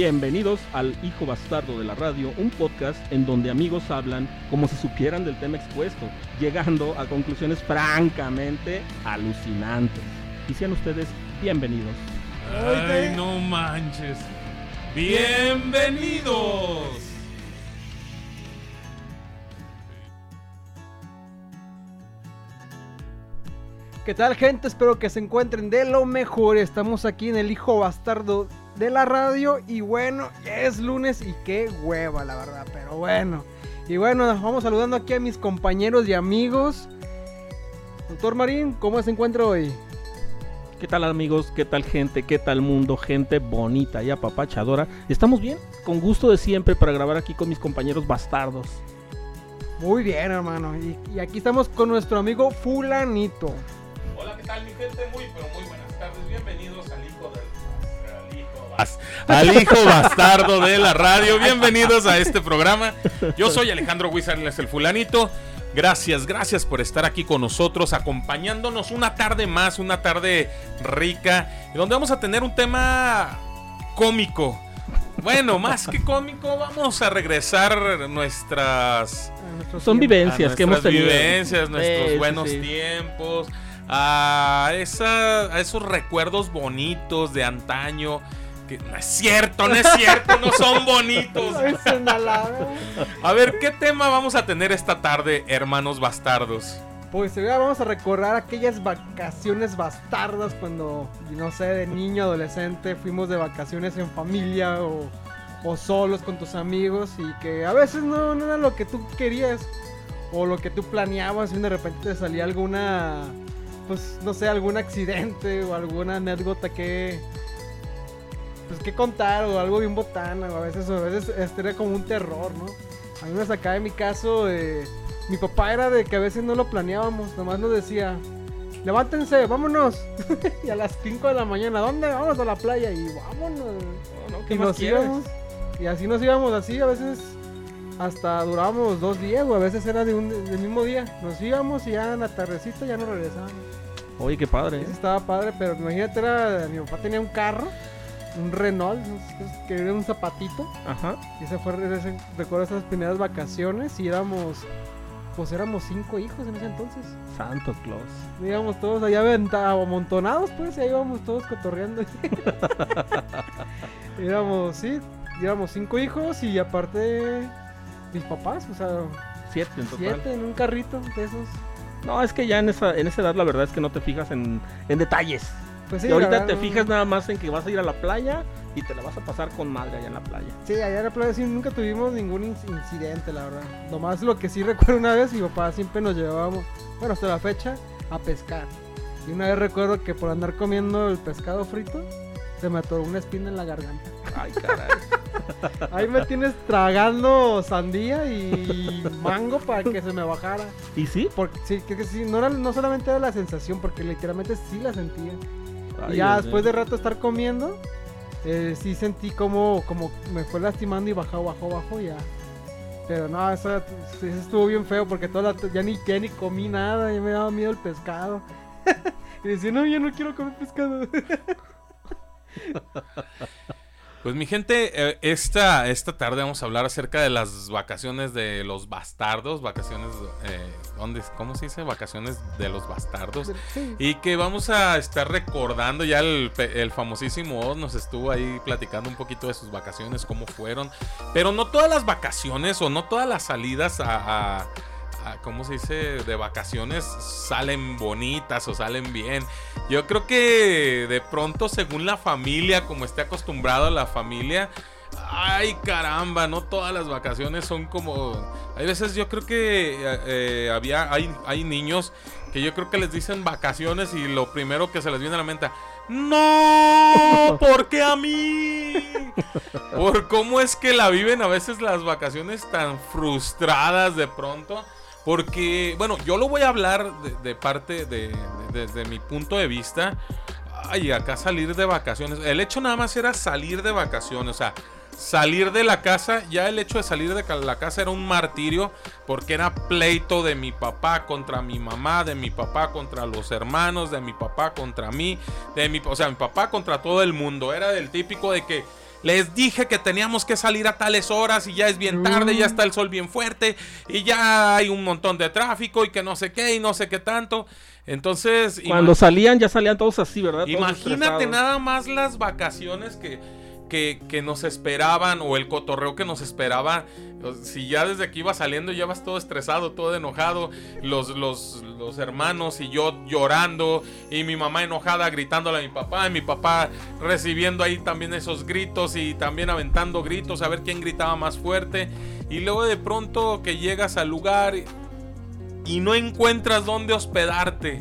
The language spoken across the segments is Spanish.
Bienvenidos al Hijo Bastardo de la Radio, un podcast en donde amigos hablan como si supieran del tema expuesto, llegando a conclusiones francamente alucinantes. Y sean ustedes bienvenidos. Ay, no manches. Bienvenidos. ¿Qué tal gente? Espero que se encuentren de lo mejor. Estamos aquí en el hijo bastardo de la radio y bueno, es lunes y qué hueva la verdad, pero bueno. Y bueno, vamos saludando aquí a mis compañeros y amigos. Doctor Marín, ¿cómo se encuentra hoy? ¿Qué tal amigos? ¿Qué tal gente? ¿Qué tal mundo? Gente bonita y apapachadora. ¿Estamos bien? Con gusto de siempre para grabar aquí con mis compañeros bastardos. Muy bien, hermano. Y, y aquí estamos con nuestro amigo Fulanito. Hola, ¿qué tal mi gente? Muy, pero muy buenas tardes. Bienvenidos del... Al hijo, bastardo de la radio. Bienvenidos a este programa. Yo soy Alejandro Wizarles el fulanito. Gracias, gracias por estar aquí con nosotros, acompañándonos una tarde más, una tarde rica, donde vamos a tener un tema cómico. Bueno, más que cómico, vamos a regresar nuestras Son vivencias a que hemos tenido. vivencias, nuestros sí, buenos sí. tiempos, a, esa, a esos recuerdos bonitos de antaño. Que no es cierto, no es cierto, no son bonitos. A ver, ¿qué tema vamos a tener esta tarde, hermanos bastardos? Pues ahora vamos a recordar aquellas vacaciones bastardas cuando, no sé, de niño, adolescente, fuimos de vacaciones en familia o, o solos con tus amigos y que a veces no, no era lo que tú querías o lo que tú planeabas y de repente te salía alguna, pues no sé, algún accidente o alguna anécdota que, pues que contar o algo bien botana o a veces, a veces este era como un terror, ¿no? A mí me sacaba en mi caso... eh, mi papá era de que a veces no lo planeábamos, nomás nos decía, levántense, vámonos. y a las 5 de la mañana, ¿dónde? Vamos a la playa y vámonos. ¿Qué y más nos quieres? íbamos. Y así nos íbamos, así a veces hasta durábamos dos días o a veces era de un, del mismo día. Nos íbamos y ya en la tardecita ya nos regresábamos. Oye, qué padre. ¿eh? Eso estaba padre, pero imagínate, era, mi papá tenía un carro, un Renault, que era un zapatito. Ajá. Y ese fue, ese- recuerdo esas primeras vacaciones y éramos, pues éramos cinco hijos en ese entonces. Santo Claus. Íbamos todos allá amontonados, pues, y ahí íbamos todos cotorreando. éramos, sí, éramos cinco hijos y aparte mis papás, o sea, Siete en total. siete en un carrito de esos. No, es que ya en esa, en esa edad la verdad es que no te fijas en, en detalles. Pues sí, y ahorita te fijas nada más en que vas a ir a la playa y te la vas a pasar con madre allá en la playa. Sí, allá en la playa sí nunca tuvimos ningún inc- incidente, la verdad. Nomás lo que sí recuerdo una vez, mi papá siempre nos llevábamos, bueno, hasta la fecha, a pescar. Y una vez recuerdo que por andar comiendo el pescado frito, se me atoró una espina en la garganta. Ay, caray. Ahí me tienes tragando sandía y mango para que se me bajara. ¿Y sí? Porque sí, que, que sí, no, era, no solamente era la sensación, porque literalmente sí la sentía. Ay, ya Dios después de rato estar comiendo, eh, sí sentí como, como me fue lastimando y bajó, bajó, bajó ya. Pero no, eso estuvo bien feo porque toda la, ya, ni, ya ni comí nada, ya me daba miedo el pescado. y decía, no, yo no quiero comer pescado. Pues mi gente, eh, esta, esta tarde vamos a hablar acerca de las vacaciones de los bastardos, vacaciones, eh, ¿dónde, ¿cómo se dice? Vacaciones de los bastardos. Sí. Y que vamos a estar recordando, ya el, famosísimo Oz nos estuvo ahí platicando un poquito de sus vacaciones, cómo fueron. Pero no todas las vacaciones o no todas las salidas a, a- a- ¿cómo se dice? De vacaciones salen bonitas o salen bien. Yo creo que de pronto, según la familia, como esté acostumbrado la familia, Ay, caramba, no todas las vacaciones son como. Hay veces yo creo que eh, eh, había. Hay, hay niños que yo creo que les dicen vacaciones y lo primero que se les viene a la mente. ¡No! ¿Por qué a mí? por cómo es que la viven a veces las vacaciones tan frustradas de pronto. Porque, bueno, yo lo voy a hablar de, parte de, de- desde mi punto de vista. Ay, acá salir de vacaciones. El hecho nada más era salir de vacaciones. O sea, salir de la casa. Ya el hecho de salir de la casa era un martirio. Porque era pleito de mi papá contra mi mamá. De mi papá contra los hermanos. De mi papá contra mí. De mi, o sea, mi papá contra todo el mundo. Era del típico de que. Les dije que teníamos que salir a tales horas y ya es bien tarde, ya está el sol bien fuerte y ya hay un montón de tráfico y que no sé qué y no sé qué tanto. Entonces, Cuando salían, ya salían todos así, ¿verdad? Todos Imagínate estresados. nada más las vacaciones que, que, que nos esperaban o el cotorreo que nos esperaba. Si ya desde que iba saliendo ya vas todo estresado, todo enojado, los, los, los hermanos y yo llorando y mi mamá enojada gritándole a mi papá y mi papá recibiendo ahí también esos gritos y también aventando gritos a ver quién gritaba más fuerte. Y luego de pronto que llegas al lugar y- no encuentras dónde hospedarte.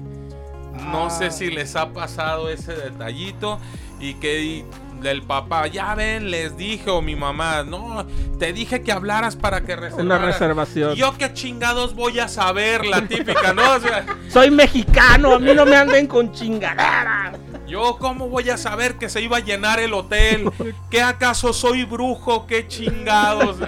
No Ah. sé si les ha pasado ese detallito y que del papá, ya ven, les dije, o mi mamá, no, te dije que hablaras para que reservaras. Una reservación. Yo qué chingados voy a saber, la típica, ¿no? O sea, Soy mexicano, a mí no me anden con chingadera. yo cómo voy a saber que se iba a llenar el hotel. ¿Qué acaso soy brujo? ¿Qué chingados?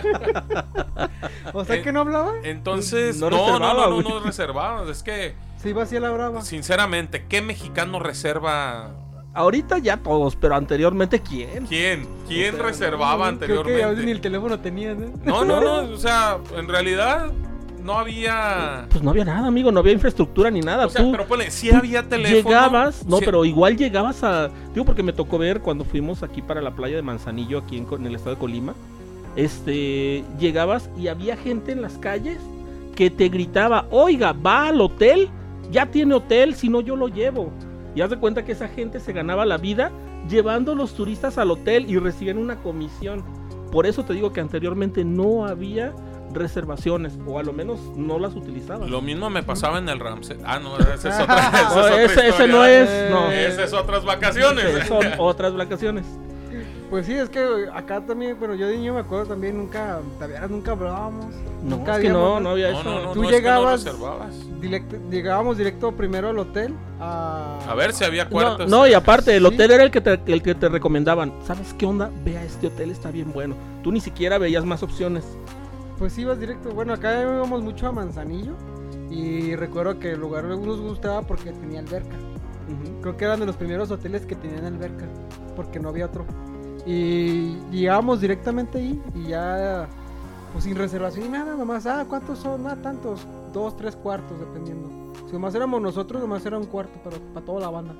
O sea que no hablaba. Entonces, No no, no, no, no, no reservaba. Es que, Se iba así a la brava. sinceramente, ¿qué mexicano reserva? Ahorita ya todos, pero anteriormente, ¿quién? ¿Quién? ¿Quién O sea, reservaba Creo que ya ni anteriormente? el teléfono tenían, ¿eh? No, no, no, o sea, en realidad no había... Pues no había nada, amigo, no había infraestructura ni nada. O sea, Tú pero ponle, sí había teléfono. llegabas, no, sí- pero igual llegabas a. Digo, porque me tocó ver cuando fuimos aquí para la playa de Manzanillo, aquí en, en el estado de Colima. Este, llegabas y había gente en las calles que te gritaba: Oiga, va al hotel, ya tiene hotel, si no yo lo llevo. Y haz de cuenta que esa gente se ganaba la vida llevando a los turistas al hotel y recibían una comisión. Por eso te digo que anteriormente no había reservaciones, o a lo menos no las utilizaban. Lo mismo me pasaba en el Ramsey. Ah, no, esa es otra, es otra ese, ese no es. No. Esa es otras vacaciones. Sí, son otras vacaciones. Pues sí, es que acá también, bueno, yo de niño me acuerdo también, nunca, todavía nunca hablábamos. No, nunca es que no, habíamos- no había No, eso. no, no, Tú no, es que no llegabas-. Directo- llegábamos directo primero al hotel a... A ver si había cuartos. no, y aparte, el Sí. hotel era el que, te, el que te recomendaban. ¿Sabes qué onda? Ve a este hotel, está bien bueno. Tú ni siquiera veías más opciones. Pues ibas directo. Bueno, acá íbamos mucho a Manzanillo. Y recuerdo que el lugar nos gustaba porque tenía alberca. Creo que eran de los primeros hoteles que tenían alberca. Porque no había otro. Y llegábamos directamente ahí. Y ya, pues sin reservación y nada. Nomás, ah, ¿cuántos son? Ah, tantos. Dos, tres cuartos, dependiendo. Si nomás éramos nosotros, nomás era un cuarto. Pero para toda la banda.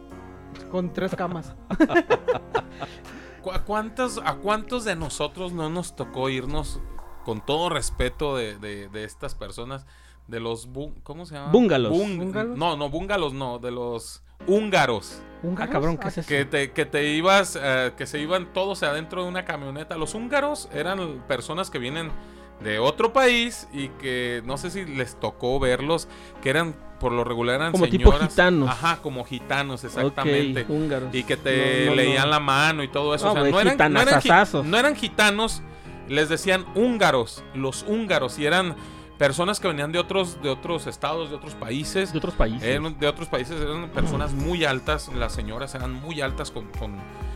Con tres camas. ¿Cu- ¿A cuántos, ¿A cuántos de nosotros no nos tocó irnos con todo respeto de, de- de estas personas? De los... bu- ¿Cómo se llama? Búngalos. ¿Búngalos? No, no, búngalos no, de los húngaros. ¿Un Ah, cabrón, ¿qué es eso? Que te, que te ibas, eh, que se iban todos adentro de una camioneta. Los húngaros eran personas que vienen de otro país y que no sé si les tocó verlos, que eran por lo regular eran Como tipo señoras. gitanos. Ajá, como gitanos, exactamente. Húngaros. Y que te No, no, leían no. la mano y todo eso. No, o sea, no, eran, no, eran, no eran gitanos, les decían húngaros, los húngaros, y eran personas que venían de otros, de otros estados, de otros países. De otros países. Eran de otros países eran personas muy altas, las señoras eran muy altas con, con,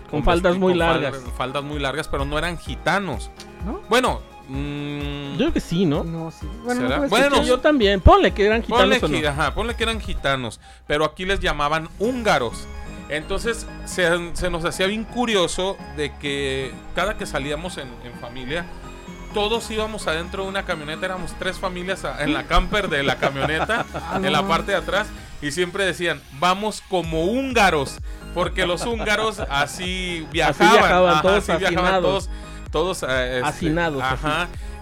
Con faldas muy con largas. faldas, faldas muy largas, pero no eran gitanos. ¿No? Bueno, mm, Yo creo que sí, ¿no? No, sí. Bueno, yo también. Ponle que eran ponle, gitanos o que, no. ajá, ponle que eran gitanos, pero aquí les llamaban húngaros. Entonces se, se nos hacía bien curioso de que cada que salíamos en, en familia, todos íbamos adentro de una camioneta, éramos tres familias en la camper de la camioneta, Ah, en la parte de atrás, y siempre decían, vamos como húngaros, porque los húngaros así viajaban, viajaban, ajá, todos así viajaban todos, todos eh, este, así.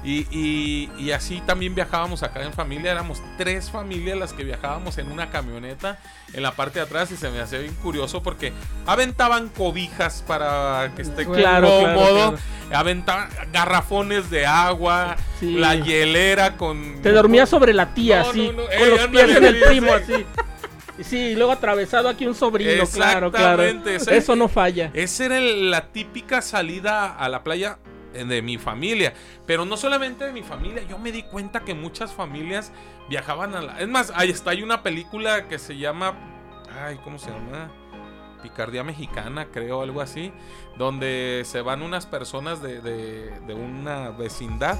Y, y- y así también viajábamos acá en familia, éramos tres familias las que viajábamos en una camioneta en la parte de atrás y se me hacía bien curioso porque aventaban cobijas para que esté Claro, cómodo, claro. aventaban garrafones de agua, Sí. la hielera con... Te dormías sobre la tía, No, así, no, no, con eh, los pies en el primo, sí. así. Sí, y luego atravesado aquí un sobrino, claro, claro. Ese- Eso no falla. Esa era la típica salida a la playa de mi familia. Pero no solamente de mi familia, yo me di cuenta que muchas familias viajaban a la... Es más, ahí está, hay una película que se llama... Ay, ¿cómo se llama? Picardía Mexicana, creo, algo así. Donde se van unas personas de, de- de una vecindad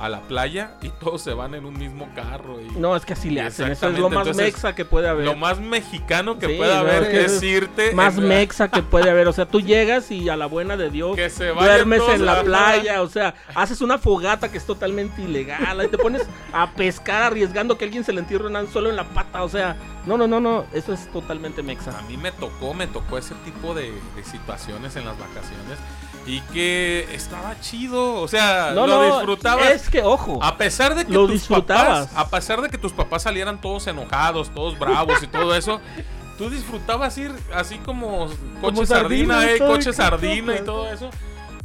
a la playa y todos se van en un mismo carro. Y No, es que así le hacen. Eso es lo más entonces, mexa que puede haber. Lo más mexicano que Sí, puede no, haber es irte... más en- mexa que puede haber. O sea, tú llegas y a la buena de Dios Que se duermes en la playa. O sea, haces una fogata que es totalmente ilegal. Ahí te pones a pescar arriesgando que alguien se le entierre un anzuelo en la pata. O sea, no, no, no, no. Eso es totalmente mexa. A mí me tocó, me tocó ese tipo de, de situaciones en las vacaciones y que estaba chido, o sea, No, lo no, disfrutabas. Es que, ojo. A pesar de que Lo tus disfrutabas. papás, a pesar de que tus papás salieran todos enojados, todos bravos y todo eso, tú disfrutabas ir así como coche Como sardina, sardina, eh, coche sardina y campo. todo eso.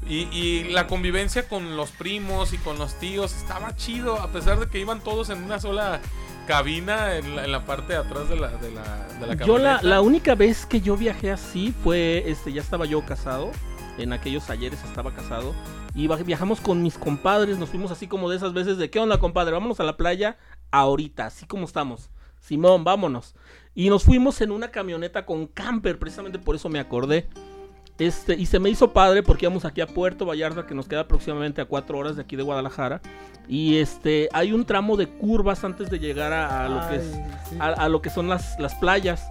Y, y la convivencia con los primos y con los tíos estaba chido, a pesar de que iban todos en una sola cabina en la, en la parte de atrás de la, de la, de la Yo la, la única vez que yo viajé así fue, este, ya estaba yo casado, en aquellos ayeres estaba casado, y viajamos con mis compadres, nos fuimos así como de esas veces de, ¿qué onda compadre? Vámonos a la playa ahorita, así como estamos. Simón, vámonos. Y nos fuimos en una camioneta con camper, precisamente por eso me acordé. Este, y se me hizo padre porque íbamos aquí a Puerto Vallarta, que nos queda aproximadamente a cuatro horas de aquí de Guadalajara. Y este, hay un tramo de curvas antes de llegar a, a lo que es Ay, sí. a, a lo que son las, las playas.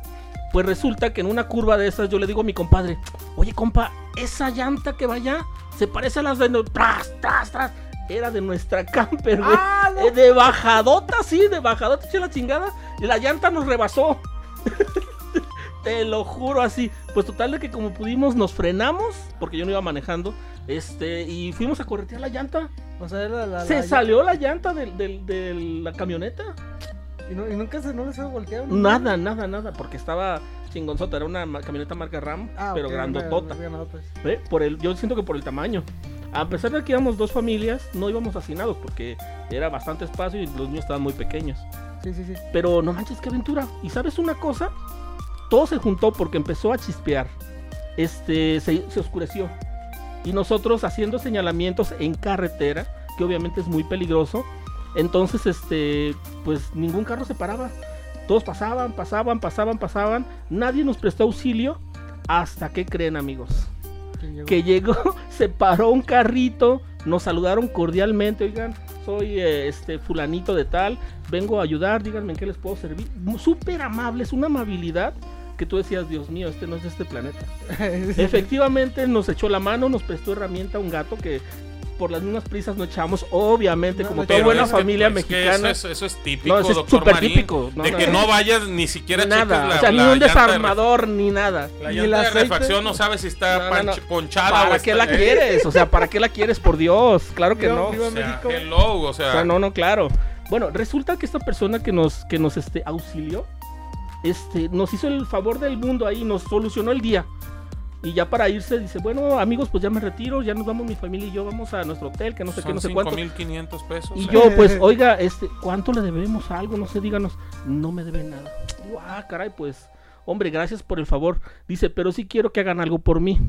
Pues resulta que en una curva de esas yo le digo a mi compadre, oye compa, esa llanta que va allá se parece a las de... Tras, tras, tras. Era de nuestra camper, güey. Ah, no. Eh, de bajadota, sí, de bajadota, eché la chingada. Y la llanta nos rebasó. Te lo juro así. Pues total de que como pudimos nos frenamos, porque yo no iba manejando, este, y fuimos a corretear la llanta. O sea, era la, Se la- salió la llanta de la camioneta. Y, no- y nunca se, no les fue volteado. Nada, nada, nada, porque estaba chingonzota, era una camioneta marca RAM, Ah, pero ok, grandotota. una- una- pues. ¿Ve? Por el, yo siento que por el tamaño. A pesar de que íbamos dos familias, no íbamos hacinados porque era bastante espacio y los niños estaban muy pequeños. Sí, sí, sí. Pero no manches, qué aventura. Y sabes una cosa, todo se juntó porque empezó a chispear. Este, se, se oscureció. Y nosotros haciendo señalamientos en carretera, que obviamente es muy peligroso. Entonces, este, pues ningún carro se paraba. Todos pasaban, pasaban, pasaban, pasaban. Nadie nos prestó auxilio. Hasta que creen, amigos que llegó, se paró un carrito, nos saludaron cordialmente, oigan, soy eh, este fulanito de tal, vengo a ayudar, díganme en qué les puedo servir. Súper amables, una amabilidad que tú decías, Dios mío, este no es de este planeta. Efectivamente nos echó la mano, nos prestó herramienta a un gato que por las mismas prisas no echamos, obviamente, No, como toda buena es que- familia es que mexicana. eso, es, eso es típico, No, eso es doctor súper Marín, típico, no, de no, que no. vayas ni siquiera nada, la, o sea, ni un de desarmador, ni nada. La Ni llanta de refacción no sabes si está No, no, no. panch- ponchada ¿Para o qué está- la eh, quieres? O sea, ¿para qué la quieres? Por Dios, claro que no. O sea, hello, o sea, O sea, no, no, claro. Bueno, resulta que esta persona que nos, que nos este, auxilió, este, nos hizo el favor del mundo ahí, nos solucionó el día. Y ya para irse dice, bueno, amigos, pues ya me retiro, ya nos vamos mi familia y yo, vamos a nuestro hotel, que no sé qué, no sé cuánto. 5.500 pesos. Y eh. yo, pues, oiga, este, ¿cuánto le debemos a algo? No sé, díganos. No me debe nada. Digo, ah, caray, pues, hombre, gracias por el favor. Dice, pero sí quiero que hagan algo por mí.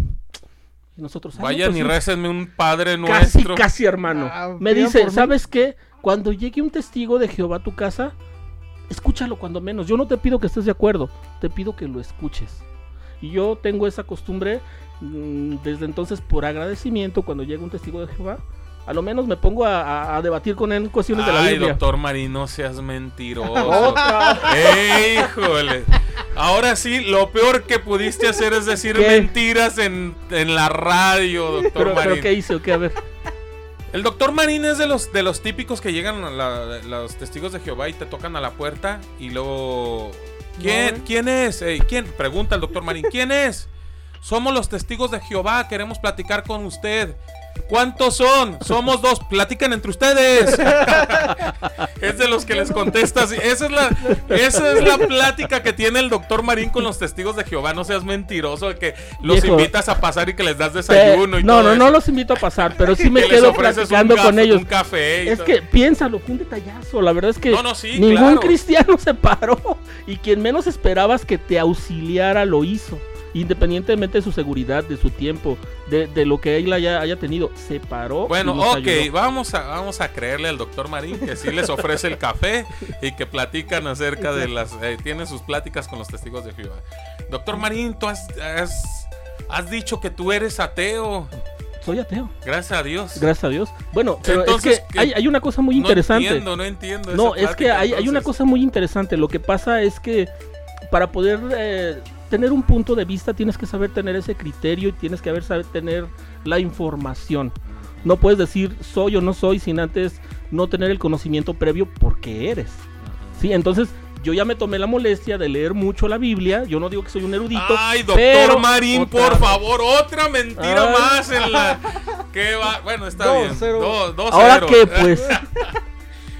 Y nosotros, ah, no, Vayan pues y sí. récenme un padre Casi, nuestro. casi, hermano. Ah, Me dice, mí. ¿sabes qué? Cuando llegue un testigo de Jehová a tu casa, escúchalo cuando menos. Yo no te pido que estés de acuerdo, te pido que lo escuches. Y yo tengo esa costumbre mm, desde entonces por agradecimiento cuando llega un testigo de Jehová. A lo menos me pongo a, a- a debatir con él en cuestiones de la Ay, Biblia. doctor Marín, no seas mentiroso. ¡Eh, híjole! Ahora sí, lo peor que pudiste hacer es decir ¿Qué? mentiras en, en la radio, doctor Pero, Marín. pero ¿qué hice? ¿O qué? A ver. El doctor Marín es de los, de los típicos que llegan a la- los testigos de Jehová y te tocan a la puerta y luego... ¿Quién, ¿eh? ¿quién es? ¿Quién? Pregunta el doctor Marín. ¿Quién es? somos los testigos de Jehová, queremos platicar con usted. ¿Cuántos son? Somos dos. Platican entre ustedes. es de los que les contestas. Esa es la, esa es la plática que tiene el doctor Marín con los testigos de Jehová. No seas mentiroso que los Viejo. invitas a pasar y que les das desayuno y no, todo no, no los invito a pasar, pero sí me Que quedo platicando con ellos. Un café y Es todo. que piénsalo, fue un detallazo. La verdad es que No, no, sí, ningún claro. cristiano se paró y quien menos esperabas que te auxiliara lo hizo. Independientemente de su seguridad, de su tiempo, de, de lo que él haya, haya tenido, se paró. Bueno, ok, ayudó. vamos a, vamos a creerle al doctor Marín que sí les ofrece el café y que platican acerca de las... eh, tienen sus pláticas con los testigos de Jehová. Doctor Marín, tú has, has, has dicho que tú eres ateo. Soy ateo, Gracias a Dios. gracias a Dios. Bueno, pero Entonces, es que ¿qué? hay, hay una cosa muy no interesante. entiendo, no entiendo. esa No, es que hay, hay una cosa muy interesante. Lo que pasa es que para poder eh, tener un punto de vista tienes que saber tener ese criterio y tienes que haber saber tener la información. No puedes decir soy o no soy sin antes no tener el conocimiento previo porque eres. Sí, entonces yo ya me tomé la molestia de leer mucho la Biblia. Yo no digo que soy un erudito. Ay, doctor pero- Marín, otra por favor, otra mentira Ay. más en la... ¿Qué va? Bueno, está Dos, bien. cero. Do- dos, Ahora cero. que pues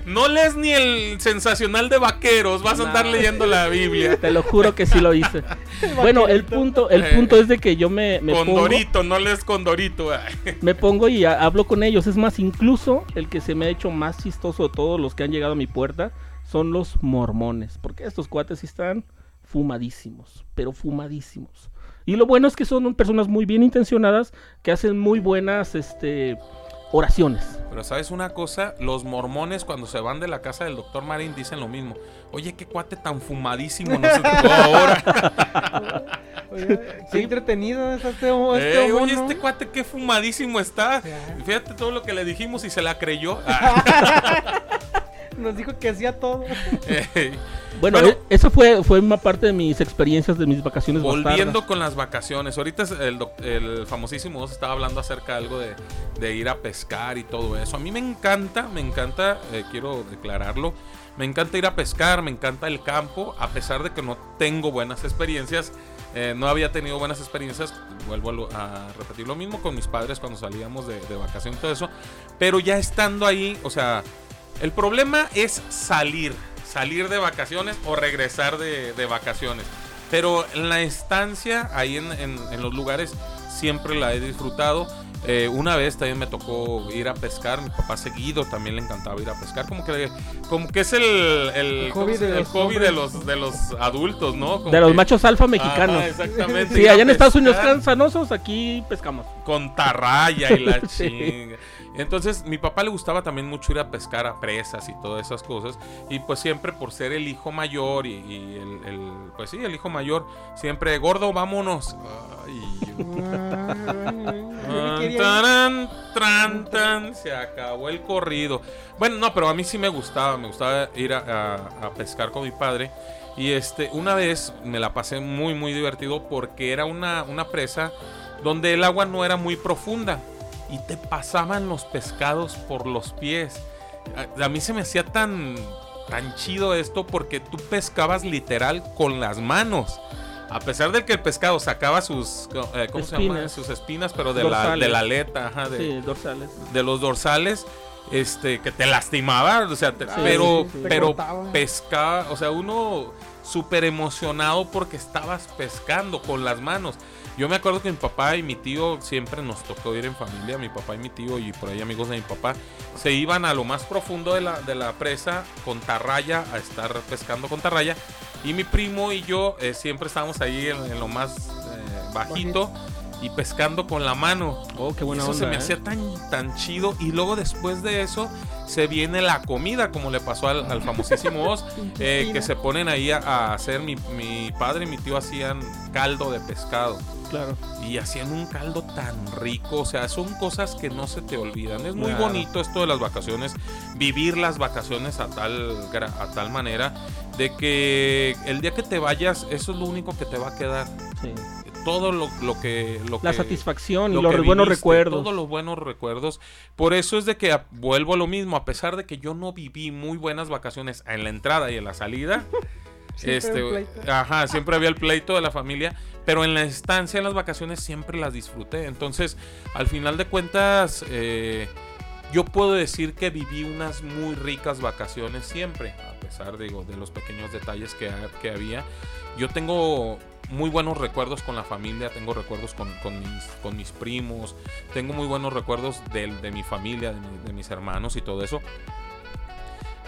No lees ni el sensacional de vaqueros, vas a andar leyendo la Biblia. te lo juro que sí lo hice. bueno, el punto, el Eh. punto es de que yo me, me Con pongo- Dorito, no lees con Dorito. me pongo y ha- hablo con ellos. Es más, incluso el que se me ha hecho más chistoso de todos los que han llegado a mi puerta son los mormones. Porque estos cuates sí están fumadísimos, pero fumadísimos. Y lo bueno es que son personas muy bien intencionadas que hacen muy buenas este, oraciones. Pero sabes una cosa, los mormones cuando se van de la casa del doctor Marín dicen lo mismo. Oye, qué cuate tan fumadísimo nos tocó ahora. Oye, qué entretenido es este, Eh, este oye, mono. este cuate qué fumadísimo está. Fíjate todo lo que le dijimos y se la creyó. Ah, Nos dijo que hacía todo. Bueno, Bueno. eso fue, fue una parte de mis experiencias de mis vacaciones Volviendo bastardas. con las vacaciones, ahorita el, famosísimo estaba hablando acerca de algo de, de ir a pescar y todo eso. A mí me encanta, me encanta, eh, quiero declararlo, me encanta ir a pescar, me encanta el campo, a pesar de que no tengo buenas experiencias. eh, no había tenido buenas experiencias, vuelvo a, lo- a repetir lo mismo con mis padres cuando salíamos de, de vacaciones y todo eso. Pero ya estando ahí, o sea, el problema es salir, salir de vacaciones o regresar de, vacaciones. Pero en la estancia, ahí en los lugares, siempre la he disfrutado. Eh, una vez también me tocó ir a pescar. Mi papá seguido también le encantaba ir a pescar. Como que, como que es el, el, El ¿cómo hobby de el los hobby de los, de los adultos, ¿no? Como De los que- machos alfa mexicanos. Ajá, exactamente. Sí, allá en Estados Unidos pescar están sanosos, aquí pescamos. con tarraya y la Sí. chinga. Entonces, mi papá le gustaba también mucho ir a pescar a presas y todas esas cosas. Y pues siempre por ser el hijo mayor y, y el, el- pues sí, el hijo mayor, siempre, gordo, vámonos. Ay, Yo. Tan, tan, tan, se acabó el corrido. Bueno, no, pero a mí sí me gustaba, me gustaba ir a, a- a pescar con mi padre. Y este, una vez me la pasé muy, muy divertido porque era una, una presa donde el agua no era muy profunda y te pasaban los pescados por los pies. A, a mí se me hacía tan, tan chido esto porque tú pescabas literal con las manos. A pesar de que el pescado sacaba sus, eh, ¿cómo se llama? Sus espinas, pero de la, de la aleta, ajá, de, Sí, dorsales. de los dorsales, este, que te lastimaba, o sea, te- Sí, pero, sí, sí. Te pero pescaba, o sea, uno súper emocionado porque estabas pescando con las manos. Yo me acuerdo que mi papá y mi tío siempre nos tocó ir en familia, mi papá y mi tío y por ahí amigos de mi papá, se iban a lo más profundo de la, de la presa con tarraya, a estar pescando con tarraya. Y mi primo y yo eh, siempre estábamos ahí en, lo más eh, bajito y pescando con la mano. Oh, qué buena eso se onda, me ¿eh? hacía tan, tan chido. Y luego después de eso se viene la comida, como le pasó al, al famosísimo Oz, eh, que se ponen ahí a, a hacer. Mi, mi padre y mi tío hacían caldo de pescado. Claro. Y hacían un caldo tan rico. O sea, son cosas que no se te olvidan. Es muy Claro. bonito esto de las vacaciones. Vivir las vacaciones a tal, a tal manera de que el día que te vayas, eso es lo único que te va a quedar. Sí. Todo lo, lo que... Lo La que- satisfacción y lo los que buenos viviste, recuerdos. Todos los buenos recuerdos. Por eso es de que a- vuelvo a lo mismo, a pesar de que yo no viví muy buenas vacaciones en la entrada y en la salida, Siempre este, el pleito. ajá, siempre había el pleito de la familia, pero en la estancia, en las vacaciones, siempre las disfruté. Entonces, al final de cuentas, eh, yo puedo decir que viví unas muy ricas vacaciones siempre, a pesar digo, de los pequeños detalles que, que había. Yo tengo muy buenos recuerdos con la familia, tengo recuerdos con, con mis, con mis primos, tengo muy buenos recuerdos de, mi familia, de, mi- de mis hermanos y todo eso.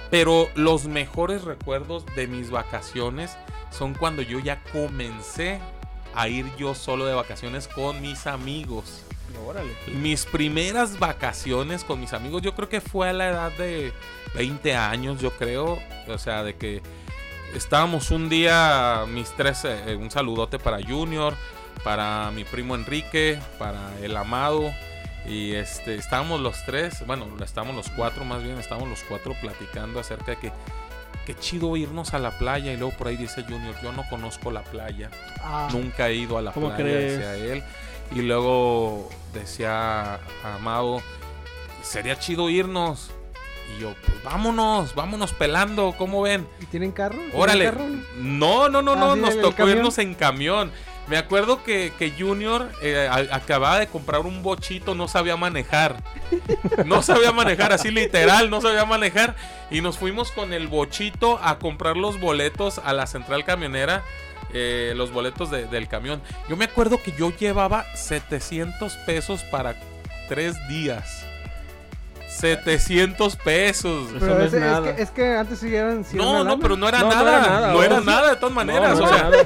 Pero los mejores recuerdos de mis vacaciones son cuando yo ya comencé a ir yo solo de vacaciones con mis amigos. Órale. Mis primeras vacaciones con mis amigos, yo creo que fue a la edad de 20 años, yo creo. O sea, de que estábamos un día, mis tres, eh, un saludote para Junior, para mi primo Enrique, para el amado. Y este, estábamos los tres, bueno, estábamos los cuatro más bien, estábamos los cuatro platicando acerca de que qué chido irnos a la playa. Y luego por ahí dice Junior, yo no conozco la playa. Ah, Nunca he ido a la ¿Cómo playa, crees? decía él. Y luego decía Amado, sería chido irnos. Y yo, pues vámonos, vámonos pelando, ¿cómo ven? ¿Y tienen carro? ¿Tienen Órale. carro? No, no, no, Ah, no, sí, nos tocó camión. irnos en camión. Me acuerdo que, que Junior eh, a- acababa de comprar un bochito, no sabía manejar. No sabía manejar, así literal, no sabía manejar. Y nos fuimos con el bochito a comprar los boletos a la central camionera. eh, los boletos de- del camión. Yo me acuerdo que yo llevaba 700 pesos para tres días. 700 pesos. Eso Pero no es, es es nada. que, es que antes sí eran. sí era No, una no, pero no era No, no nada. era nada, No era nada de todas maneras. No, o no, sea, nada.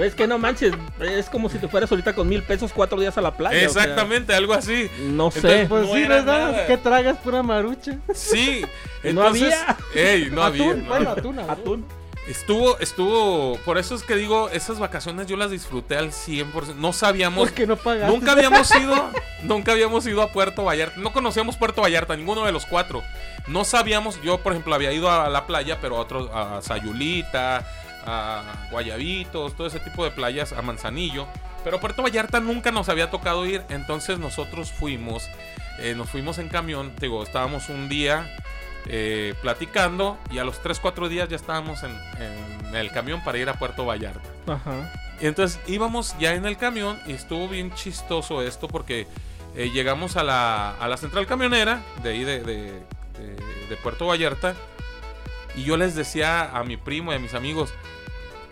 Es que no manches, es como si te fueras ahorita con mil pesos cuatro días a la playa. o sea, exactamente, algo así. no sé. Entonces, Pues No sí, no nada. ¿Qué tragas? Pura marucha. Sí. No Entonces, había. Ey, no había. atún, no. bueno, atún, atún. Atún. Estuvo, estuvo. Por eso es que digo, esas vacaciones yo las disfruté al 100%. No sabíamos. ¿Por qué no pagaste? Nunca habíamos ido, nunca habíamos ido a Puerto Vallarta. No conocíamos Puerto Vallarta, ninguno de los cuatro. No sabíamos, yo por ejemplo había ido a la playa, pero a otros, a Sayulita, a Guayabitos, todo ese tipo de playas, a Manzanillo. Pero Puerto Vallarta nunca nos había tocado ir, entonces nosotros fuimos, eh, nos fuimos en camión, digo, estábamos un día eh, platicando y a los 3, 4 días ya estábamos en, en el camión para ir a Puerto Vallarta. Ajá. Y entonces íbamos ya en el camión y estuvo bien chistoso esto porque eh, llegamos a la, a la central camionera de ahí de, de- de- de Puerto Vallarta y yo les decía a mi primo y a mis amigos,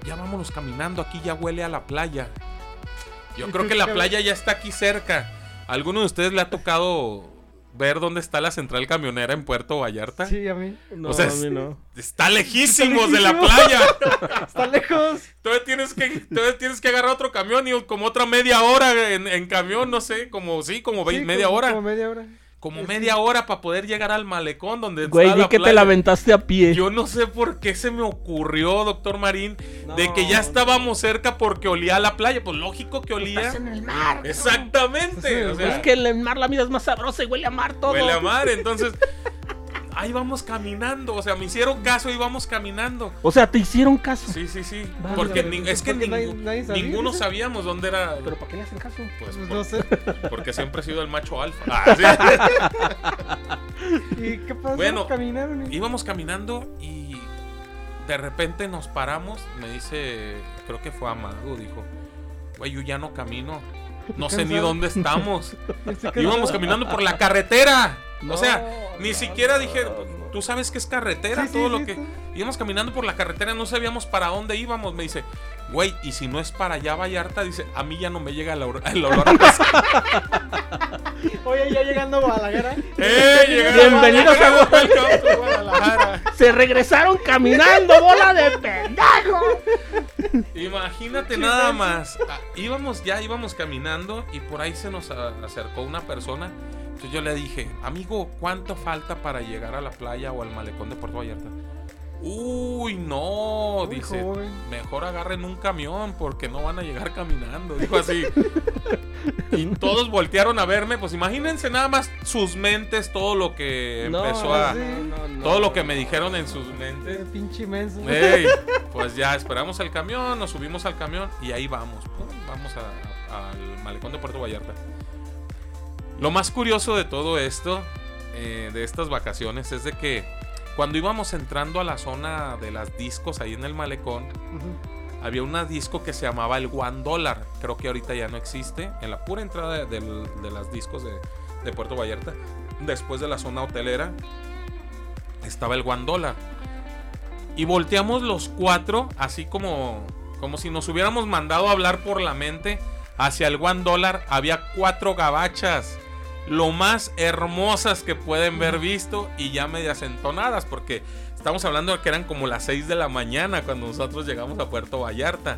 ya vámonos caminando, aquí ya huele a la playa. Yo creo que la playa ya está aquí cerca. ¿A ¿Alguno de ustedes le ha tocado ver dónde está la central camionera en Puerto Vallarta? Sí, a mí. No, O sea, a mí no. Está lejísimos de la playa. Está lejos. Todavía tienes que, todavía tienes que agarrar otro camión y como otra media hora en, en camión, no sé, como sí, como Sí, media como- hora. Como, media hora. Media hora para poder llegar al malecón donde Güey, está di la que te playa. la aventaste a pie. Yo no sé por qué se me ocurrió, doctor Marín, de que ya estábamos cerca porque olía a la playa. Pues lógico que olía. Estás en el mar. Exactamente. Sí, o sea, Es que en el mar la vida es más sabrosa y huele a mar todo. huele a mar. Entonces, ahí vamos caminando. O sea, me hicieron caso y vamos caminando. O sea, te hicieron caso. Sí, sí, sí. Vale, porque es que Porque nadie- ningú- nadie sabía. ninguno sabíamos dónde era. Pero ¿para qué le hacen caso? Pues, Pues por- no sé. Porque siempre he sido el macho alfa. Ah, sí. ¿Y qué pasó? Bueno, Caminaron. y- Íbamos caminando y de repente nos paramos. Me dice, creo que fue Amado, dijo, güey, yo ya no camino. No sé ni dónde estamos. Íbamos caminando por la carretera. No, o sea, ni siquiera no, dije, no. Tú sabes que es carretera, Sí, sí, todo lo sí, que... sí. Íbamos caminando por la carretera, no sabíamos para dónde íbamos. Me dice, güey, y si no es para allá Vallarta, dice, a mí ya no me llega el, olor- el olor a pescado". Oye, ya llegando a Guadalajara. ¡Eh! llegaron Bienvenidos a Guadalajara, Guadalajara. Se regresaron caminando, bola de pendejo. Imagínate nada más. Ah, íbamos, ya íbamos caminando y por ahí se nos a- acercó una persona. Entonces yo le dije, amigo, ¿cuánto falta para llegar a la playa o al malecón de Puerto Vallarta? Uy, no, Muy dice. joven. Mejor agarren un camión porque no van a llegar caminando. Dijo así. y todos voltearon a verme. Pues imagínense nada más sus mentes, todo lo que empezó a. sí. Todo lo que me dijeron en sus mentes. Pinche pues ya esperamos el camión, nos subimos al camión y ahí vamos. pum, Vamos a- a- al malecón de Puerto Vallarta. Lo más curioso de todo esto, eh, de estas vacaciones, es de que Cuando íbamos entrando a la zona de las discos ahí en el malecón, había una disco que se llamaba el One Dollar. Creo que ahorita ya no existe. En la pura entrada de, de las discos de, de Puerto Vallarta, después de la zona hotelera, estaba el One Dollar. Y volteamos los cuatro, así como, como si nos hubiéramos mandado a hablar por la mente hacia el One Dollar. Había cuatro gabachas, lo más hermosas que pueden ver visto y ya medias entonadas, porque estamos hablando de que eran como las 6 de la mañana cuando nosotros llegamos a Puerto Vallarta.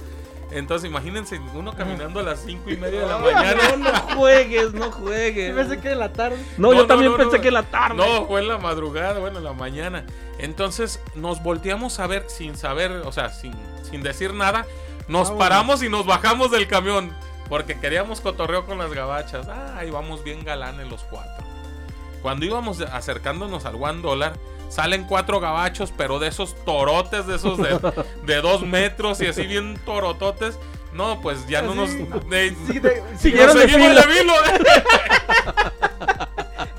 Entonces imagínense uno caminando a las 5 y media de la No, mañana. no juegues, no Yo juegues. pensé que en la tarde. No, No, yo no, también no, pensé no. que en la tarde. No, fue en la madrugada, bueno, en la mañana. Entonces nos volteamos a ver sin saber, o sea, sin, sin decir nada. Nos Vámonos. paramos y nos bajamos del camión. Porque queríamos cotorreo con las gabachas. Ah, ahí vamos bien galanes los cuatro. Cuando íbamos acercándonos al One Dollar, salen cuatro gabachos, pero de esos torotes, de esos de, de dos metros y así bien torototes. No, pues ya no nos. De- Sí, de- Siguieron nos de filo.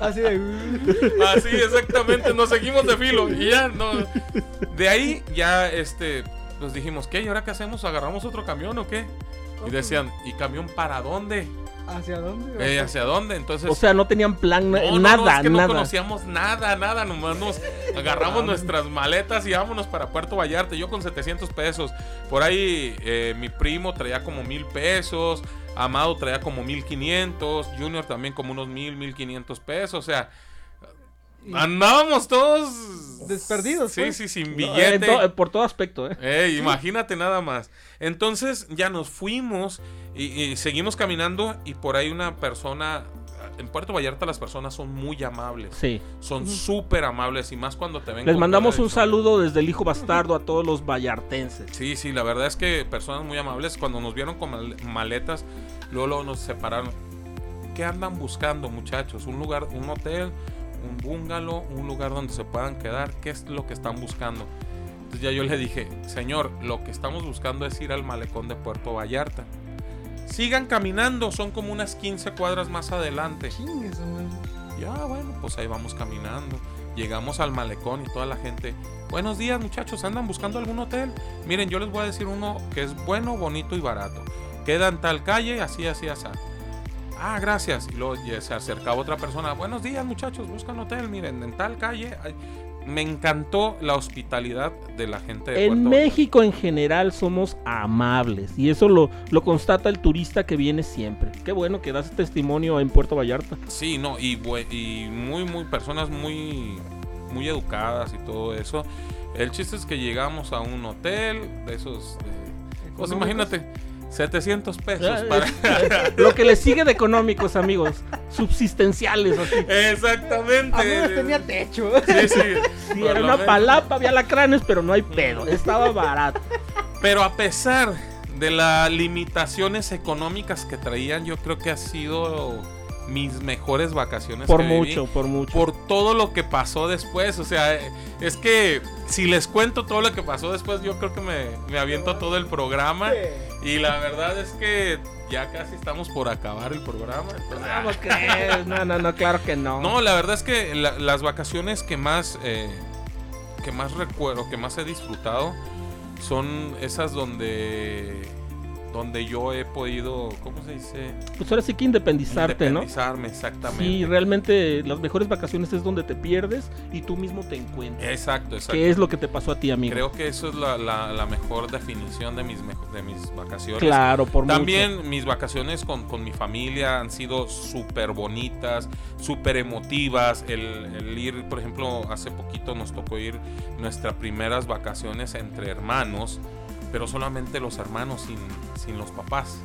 Así de. uh, Así, exactamente, nos seguimos de filo. Y ya, no. De ahí, ya, este, nos dijimos, ¿qué? ¿Y ahora qué hacemos? ¿Agarramos otro camión o qué? Y decían, ¿y camión para dónde? ¿Hacia dónde? Eh, ¿Hacia dónde? Entonces. O sea, no tenían plan, no, no, no, nada, es que no nada. conocíamos nada, nada, nomás nos agarramos nuestras maletas y vámonos para Puerto Vallarta. Yo con 700 pesos. Por ahí eh, mi primo traía como mil pesos. Amado traía como 1500. Junior también como unos mil, 1500 pesos. O sea, andábamos todos Desperdidos, Sí, pues. sí, sin billete. to- por todo aspecto, ¿eh? Ey, imagínate nada más. Entonces ya nos fuimos y, y seguimos caminando y por ahí una persona... En Puerto Vallarta las personas son muy amables. Sí. Son súper amables y más cuando te ven. Les mandamos un saludo desde el hijo bastardo a todos los vallartenses. Sí, sí, la verdad es que personas muy amables cuando nos vieron con mal- maletas, luego, luego nos separaron. ¿Qué andan buscando, muchachos? ¿Un lugar, un hotel, un bungalow, un lugar donde se puedan quedar? ¿Qué es lo que están buscando? Entonces ya yo le dije, señor, lo que estamos buscando es ir al malecón de Puerto Vallarta. Sigan caminando, son como unas 15 cuadras más adelante. Ya, bueno, pues ahí vamos caminando. Llegamos al malecón y toda la gente. Buenos días, muchachos. ¿Andan buscando algún hotel? Miren, yo les voy a decir uno que es bueno, bonito y barato. Queda en tal calle, así, así, así. Ah, gracias. Y luego ya se acercaba otra persona. Buenos días, muchachos. Buscan hotel. Miren, en tal calle. Ay, Me encantó la hospitalidad de la gente de En Puerto Vallarta. México en general somos amables y eso lo, lo constata el turista que viene siempre. Qué bueno que das testimonio en Puerto Vallarta. Sí, no, y, y muy, muy, personas muy, muy educadas y todo eso. El chiste es que llegamos a un hotel, de esos, de- pues imagínate, 700 pesos para... Lo que le sigue de económicos, amigos. Subsistenciales, así. Exactamente. A menos tenía techo. Sí, sí. Sí, era una menos. palapa, había lacranes, pero no hay pedo. Estaba barato. Pero a pesar de las limitaciones económicas que traían, yo creo que ha sido mis mejores vacaciones. Por que viví. mucho, por mucho. por todo lo que pasó después. O sea, es que si les cuento todo lo que pasó después, yo creo que me, me aviento todo el programa. Y la verdad es que ya casi estamos por acabar el programa. entonces, ¿Cómo crees? No, no, no, claro que no. no, la verdad es que la- las vacaciones que más, eh, que más recuerdo, que más he disfrutado, son esas donde, donde yo he podido, ¿cómo se dice? Pues ahora sí que independizarte, ¿no? Independizarme, exactamente. Sí, realmente las mejores vacaciones es donde te pierdes y tú mismo te encuentras. Exacto, exacto. ¿Qué es lo que te pasó a ti, amigo? Creo que eso es la, la- la mejor definición de mis, de mis vacaciones. Claro, por También mis vacaciones con, con mi familia han sido súper bonitas, súper emotivas. El, el ir, por ejemplo, hace poquito nos tocó ir nuestras primeras vacaciones entre hermanos, pero solamente los hermanos sin, sin los papás.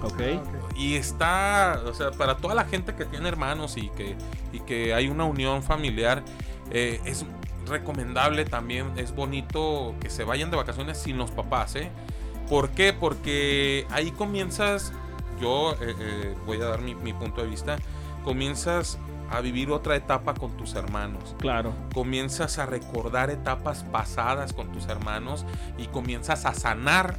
mucho. Ok. Ok. Y está, o sea, para toda la gente que tiene hermanos y que, y que hay una unión familiar, eh, es recomendable también, es bonito que se vayan de vacaciones sin los papás, ¿eh? ¿Por qué? Porque ahí comienzas, yo eh, eh, voy a dar mi, mi punto de vista, comienzas a vivir otra etapa con tus hermanos Claro. comienzas a recordar etapas pasadas con tus hermanos y comienzas a sanar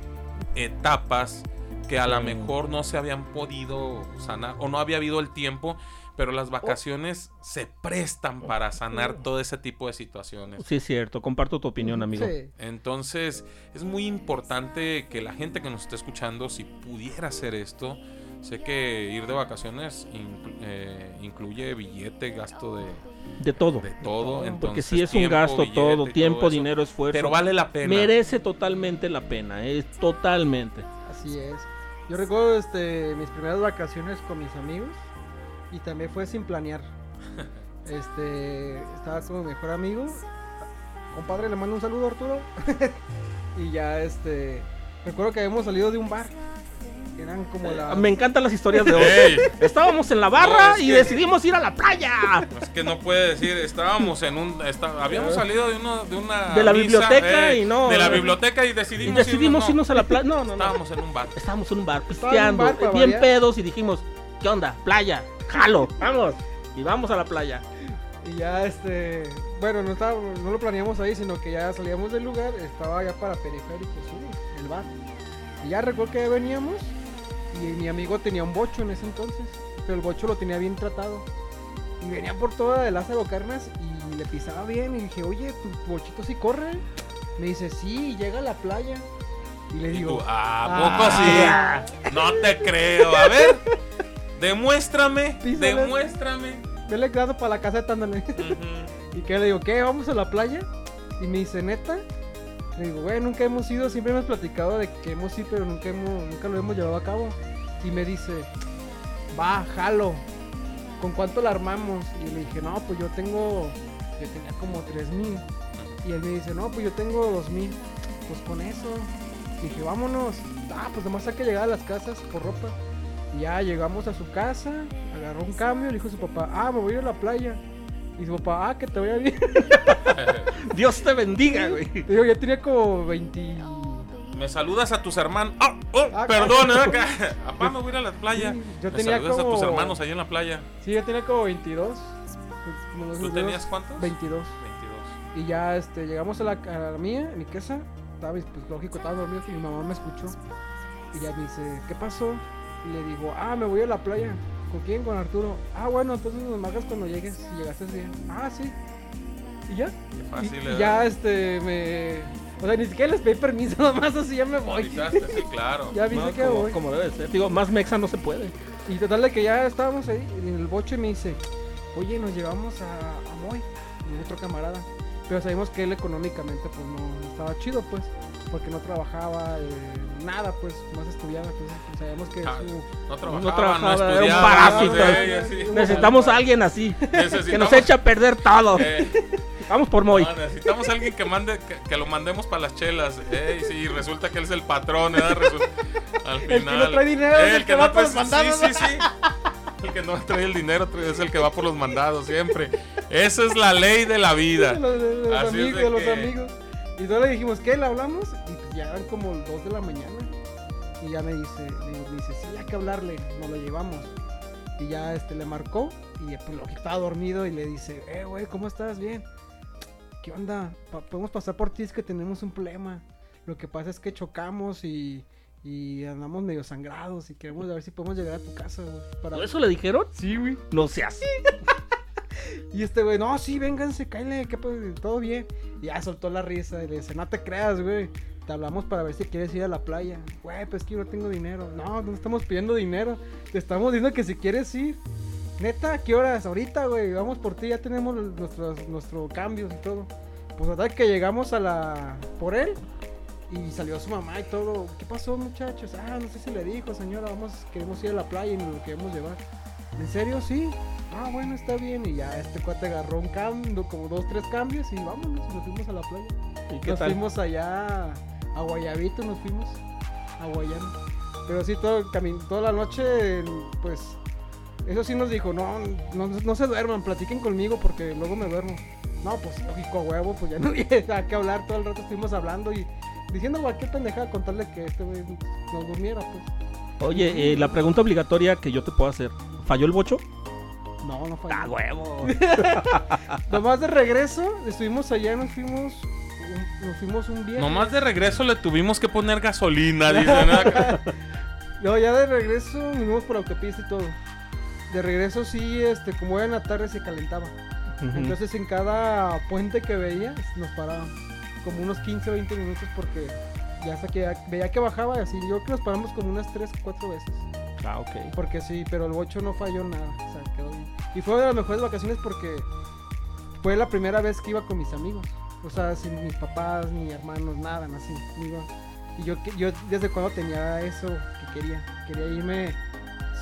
etapas que a lo Sí. mejor no se habían podido sanar o no había habido el tiempo, pero las vacaciones se prestan para sanar todo ese tipo de situaciones. Sí, es cierto. Comparto tu opinión, amigo. Sí. Entonces, es muy importante que la gente que nos esté escuchando, si pudiera hacer esto, sé que ir de vacaciones inclu- eh, incluye billete, gasto de, De todo. de todo. Porque entonces, si es un gasto billete todo, tiempo, eso, dinero, esfuerzo. Pero vale la pena. Merece totalmente la pena, es totalmente. Así es. Yo recuerdo este, mis primeras vacaciones con mis amigos y también fue sin planear. Este, estaba con mi mejor amigo. Compadre, le mando un saludo, Arturo. y ya, este, recuerdo que habíamos salido de un bar. Que Eran como la... Me encantan las historias de hoy. Ey, Estábamos en la barra No, es y que- decidimos ir a la playa. es que no puede decir, estábamos en un. está- habíamos salido de, uno, de una. De la misa, biblioteca eh, y no- De la biblioteca y Y decidimos. decidimos no, irnos a la playa. No, no, no. Estábamos en un bar. Estábamos en un bar Estaba un pisteando, bar, bien variar. pedos y dijimos, ¿qué onda? Playa, jalo, vamos. Y vamos a la playa. Y ya, este, bueno, no, estábamos, no lo planeamos ahí, sino que ya salíamos del lugar, estaba ya para periférico sur, el bar. Y ya recuerdo que ya veníamos y mi amigo tenía un bocho en ese entonces, pero el bocho lo tenía bien tratado. Y venía por toda de Lázaro Carnas y le pisaba bien y dije, oye, tu bochito sí corre. Me dice, sí, llega a la playa. Y le Y digo, tú, ¿a poco "Ah". sí? No te creo. A ver, demuéstrame. Písale. Demuéstrame. Vele quedando para la caseta, ándale. Ujú. Y que le digo, ¿qué? ¿Vamos a la playa? Y me dice, ¿neta? Le digo, güey, nunca hemos ido, siempre hemos platicado de que hemos ido, pero nunca, hemos, nunca lo hemos llevado a cabo. Y me dice, va, jalo. ¿Con cuánto la armamos? Y le dije, no, pues yo tengo, yo tenía como 3 mil. Y él me dice, no, pues yo tengo 2 mil. Pues con eso. Dije, vámonos. Ah, pues nomás hay que llegar a las casas por ropa. Ya llegamos a su casa, agarró un cambio, le dijo a su papá, ah, me voy a ir a la playa. Y su papá, ah, que te vaya bien. Dios te bendiga, güey. Digo, yo tenía como 20. Me saludas a tus hermanos. ¡Oh! oh, Ah, perdón, ¿eh? Acá. Papá, me voy a ir a la playa. Yo Me tenía saludas como. a tus hermanos ahí en la playa. Sí, yo tenía como 22. Pues, como los ¿Tú tenías cuántos? 22. 22. Y ya este, llegamos a la, a la mía, mi casa. Estaba, pues lógico, estaba dormido y mi mamá me escuchó. Y ya me dice, ¿qué pasó? Y le digo, ah, me voy a la playa. ¿Con quién? Con Arturo. Ah, bueno, entonces nos marcas cuando llegues, si llegaste bien. Ah, sí. Y ya. Qué Y- fácil, y, ya este me. O sea, ni siquiera les pedí permiso, nomás así ya me voy. Avisaste, sí, claro. Ya viste No, que como, voy. como debe ser. Digo, más mexa no se puede. Y total de que ya estábamos ahí en el boche me dice, oye, nos llevamos a, a Moy, mi otro camarada. Pero sabemos que él económicamente pues no, no estaba chido pues, porque no trabajaba, eh, nada pues, más estudiaba. Entonces pues, sabíamos que Ah, su... No trabajaba, No no, trabajaba, era un estudiaba. parásito. no sé, sí. Necesitamos a alguien así. Que nos eche a perder todo. Eh, Vamos por Moy. no, necesitamos a alguien que mande, que, que lo mandemos para las chelas. Ey, sí, resulta que él es el patrón, ¿verdad? Resu- al El que final. no trae dinero es Eh, el que va por los sí, mandados, Sí, sí, El que no trae el dinero es el que va por los mandados siempre. Esa es la ley de la vida. de los, de los Así es amigos, de de los que- amigos. Y luego le dijimos, ¿qué? ¿Le hablamos? Y pues ya eran como 2 de la mañana. Y ya me dice, me me dice, sí, hay que hablarle, nos lo llevamos. Y ya este le marcó y pues lo que estaba dormido y le dice, eh, güey, ¿cómo estás? Bien. ¿Qué onda? Pa- ¿Podemos pasar por ti? Es que tenemos un problema. Lo que pasa es que chocamos y, y andamos medio sangrados y queremos ver si podemos llegar a tu casa, güey. Para... ¿Eso le dijeron? Sí, güey. No seas. Y este güey, no, sí, vénganse, cállate, que pues, todo bien. Y ya soltó la risa y le dice, no te creas, güey. Te hablamos para ver si quieres ir a la playa. Güey, pues que yo no tengo dinero. No, no estamos pidiendo dinero. Te estamos diciendo que si quieres ir. Neta, ¿qué horas? Ahorita, güey. Vamos por ti, ya tenemos nuestros, nuestros cambios y todo. Pues total que llegamos a la. por él. Y salió su mamá y todo. ¿Qué pasó, muchachos? Ah, no sé si le dijo, señora, vamos, queremos ir a la playa y nos lo queremos llevar. ¿En serio? Sí. Ah, bueno, está bien. Y ya este cuate agarró un cambio, como dos, tres cambios y vámonos, nos fuimos a la playa. ¿Y qué Nos tal? fuimos allá a Guayabito, nos fuimos a Guayana. Pero sí, todo, cami- toda la noche, pues, eso sí nos dijo, no, no, no se duerman, platiquen conmigo porque luego me duermo. No, pues, lógico, a huevo, pues ya no había que hablar, todo el rato estuvimos hablando y diciendo cualquier pendejada, contarle que este güey nos durmiera, pues. Oye, eh, la pregunta obligatoria que yo te puedo hacer. ¿Falló el bocho? No, no fue. ¡Ah, huevo! Nomás de regreso, estuvimos allá, nos fuimos, un- nos fuimos un día. Nomás de regreso le tuvimos que poner gasolina, dicen. No, ya de regreso vinimos por autopista y todo. De regreso sí, este, como era en la tarde se calentaba. Entonces en cada puente que veía nos paraba como unos 15 o 20 minutos porque ya hasta que ya- veía que bajaba y así. Yo creo que nos paramos como unas 3 o 4 veces. Ah, ok. Porque sí, pero el bocho no falló nada. O sea, quedó bien. Y fue de las mejores vacaciones porque fue la primera vez que iba con mis amigos. O sea, sin mis papás, ni hermanos, nada, así. Iba. Y yo, yo desde cuando tenía eso que quería. Quería irme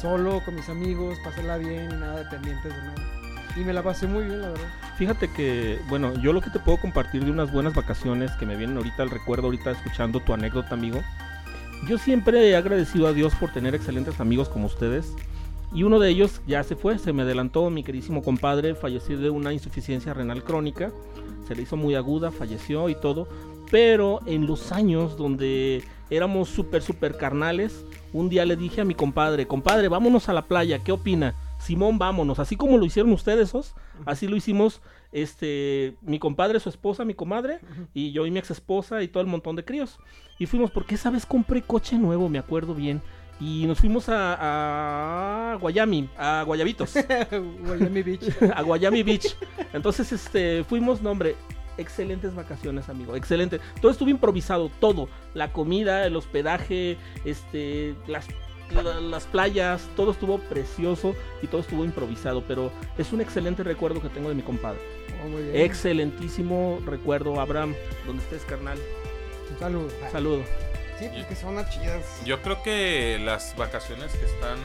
solo con mis amigos, pasarla bien y nada dependientes de nada. Y me la pasé muy bien, la verdad. Fíjate que, bueno, yo lo que te puedo compartir de unas buenas vacaciones que me vienen ahorita al recuerdo, ahorita escuchando tu anécdota, amigo. Yo siempre he agradecido a Dios por tener excelentes amigos como ustedes. Y uno de ellos ya se fue, se me adelantó, mi queridísimo compadre, falleció de una insuficiencia renal crónica. Se le hizo muy aguda, falleció y todo. Pero en los años donde éramos súper, súper carnales, un día le dije a mi compadre, compadre, vámonos a la playa, ¿qué opina? Simón, vámonos, así como lo hicieron ustedes, ¿os? así lo hicimos este mi compadre, su esposa, mi comadre, y yo y mi ex esposa y todo el montón de críos. Y fuimos porque esa vez compré coche nuevo, me acuerdo bien. Y nos fuimos a, a Guayami, a Guayabitos, Beach. a Guayami Beach. Entonces, este, fuimos, no hombre, excelentes vacaciones, amigo, excelente. Todo estuvo improvisado, todo, la comida, el hospedaje, este, las la- las playas, todo estuvo precioso y todo estuvo improvisado, pero es un excelente recuerdo que tengo de mi compadre. Oh, muy bien. Excelentísimo recuerdo, Abraham, donde estés, carnal. Un saludo. Saludo. Sí, pues que son chidas. Yo creo que las vacaciones que están.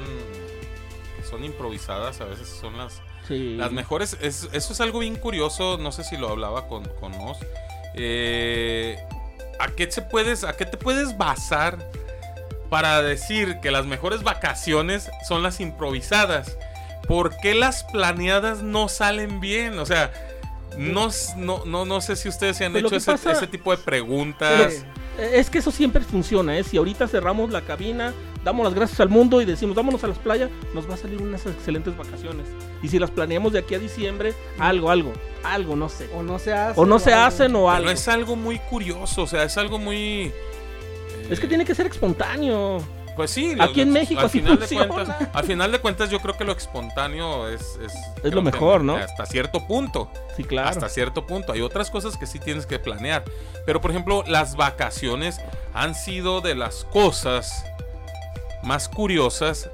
que son improvisadas a veces son las, Sí. las mejores. Es- eso es algo bien curioso. No sé si lo hablaba con, con Oz. Eh, ¿a, qué se puedes, ¿A qué te puedes basar para decir que las mejores vacaciones son las improvisadas? ¿Por qué las planeadas no salen bien? O sea. No, no, no, no sé si ustedes se han hecho ese, pasa- ese tipo de preguntas. Eh, Es que eso siempre funciona, ¿eh? Si ahorita cerramos la cabina, damos las gracias al mundo y decimos vámonos a las playas, nos va a salir unas excelentes vacaciones. Y si las planeamos de aquí a diciembre, algo, algo, algo, no sé. O no se hacen. O no se algo. hacen o Pero algo. es algo muy curioso, o sea, es algo muy... eh, Es que tiene que ser espontáneo. Pues sí. Aquí en México al final de funciona. cuentas, Al final de cuentas yo creo que lo espontáneo es... Es, creo lo que mejor, ¿no? Hasta cierto punto. Sí, claro. Hasta cierto punto. Hay otras cosas que sí tienes que planear. Pero por ejemplo, las vacaciones han sido de las cosas más curiosas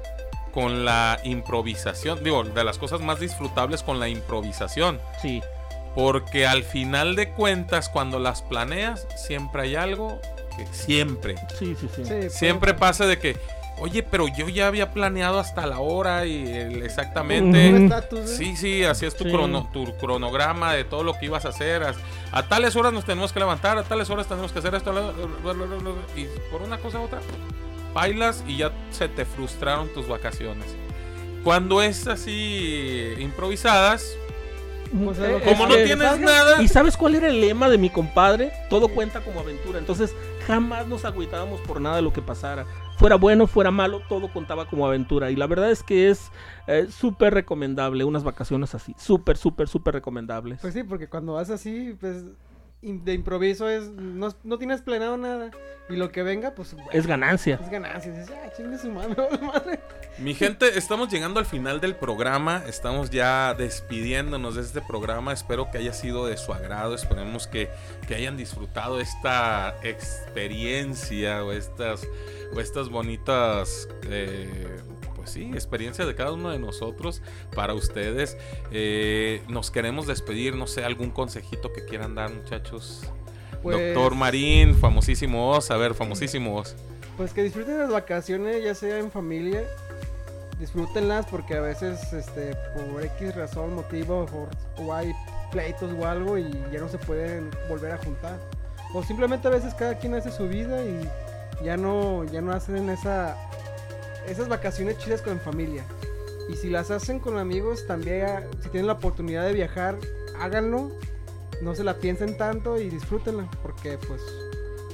con la improvisación. Digo, de las cosas más disfrutables con la improvisación. Sí. Porque al final de cuentas, cuando las planeas, siempre hay algo que siempre, Sí, sí, sí. Sí, siempre pues, pasa de que, oye, pero yo ya había planeado hasta la hora y el- exactamente. ¿eh? Sí, sí, así es tu, Sí. crono- tu cronograma de todo lo que ibas a hacer. A, a tales horas nos tenemos que levantar, a tales horas tenemos que hacer esto. bla, bla, bla, bla, bla, y por una cosa u otra, bailas y ya se te frustraron tus vacaciones. Cuando es así improvisadas, Pues, es lo que- como Es no tienes nada, ¿Y sabes cuál era el lema de mi compadre? Todo cuenta como aventura. Entonces jamás nos agüitábamos por nada de lo que pasara. Fuera bueno, fuera malo, todo contaba como aventura. Y la verdad es que es eh, súper recomendable unas vacaciones así. Súper, súper, súper recomendables. Pues sí, porque cuando vas así, pues de improviso es. No, no tienes planeado nada. Y lo que venga, pues. bueno, es ganancia. es ganancia. Dices, ah, chingue su madre. Mi gente, estamos llegando al final del programa, estamos ya despidiéndonos de este programa, espero que haya sido de su agrado, esperemos que, que hayan disfrutado esta experiencia o estas, o estas bonitas, eh, pues sí, experiencias de cada uno de nosotros para ustedes. Eh, nos queremos despedir, no sé, algún consejito que quieran dar muchachos. Pues- Doctor Marín, famosísimo Oz, a ver, famosísimo Oz. Pues que disfruten las vacaciones, ya sea en familia. Disfrútenlas porque a veces, este, por X razón, motivo, o, o hay pleitos o algo y ya no se pueden volver a juntar. O simplemente a veces cada quien hace su vida y ya no, ya no hacen esa, esas vacaciones chidas con familia. Y si las hacen con amigos, también, ah, si tienen la oportunidad de viajar, háganlo. No se la piensen tanto y disfrútenla porque, pues,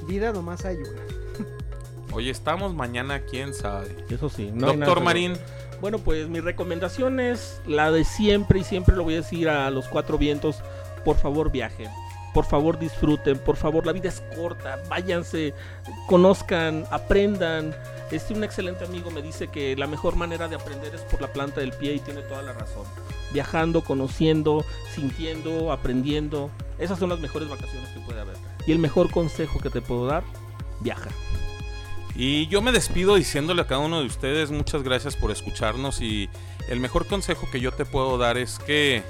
vida nomás hay una. Hoy estamos, mañana quién sabe. Eso sí. no Doctor. Marín. Bueno, pues mi recomendación es la de siempre y siempre lo voy a decir a los cuatro vientos. Por favor, viajen. por favor disfruten, por favor la vida es corta, váyanse, conozcan, aprendan. Este un excelente amigo me dice que la mejor manera de aprender es por la planta del pie y tiene toda la razón. Viajando, conociendo, sintiendo, aprendiendo. Esas son las mejores vacaciones que puede haber. Y el mejor consejo que te puedo dar, viaja. Y yo me despido diciéndole a cada uno de ustedes muchas gracias por escucharnos y el mejor consejo que yo te puedo dar es que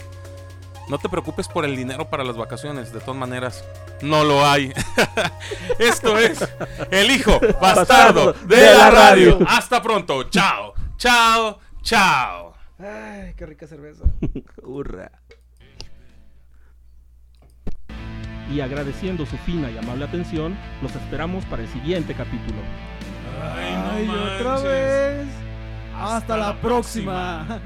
no te preocupes por el dinero para las vacaciones, de todas maneras no lo hay. Esto es El Hijo Bastardo de la Radio. Hasta pronto. Chao, chao, chao. Ay, qué rica cerveza. Hurra. Y agradeciendo su fina y amable atención, los esperamos para el siguiente capítulo. Ay, otra vez. Hasta, la próxima.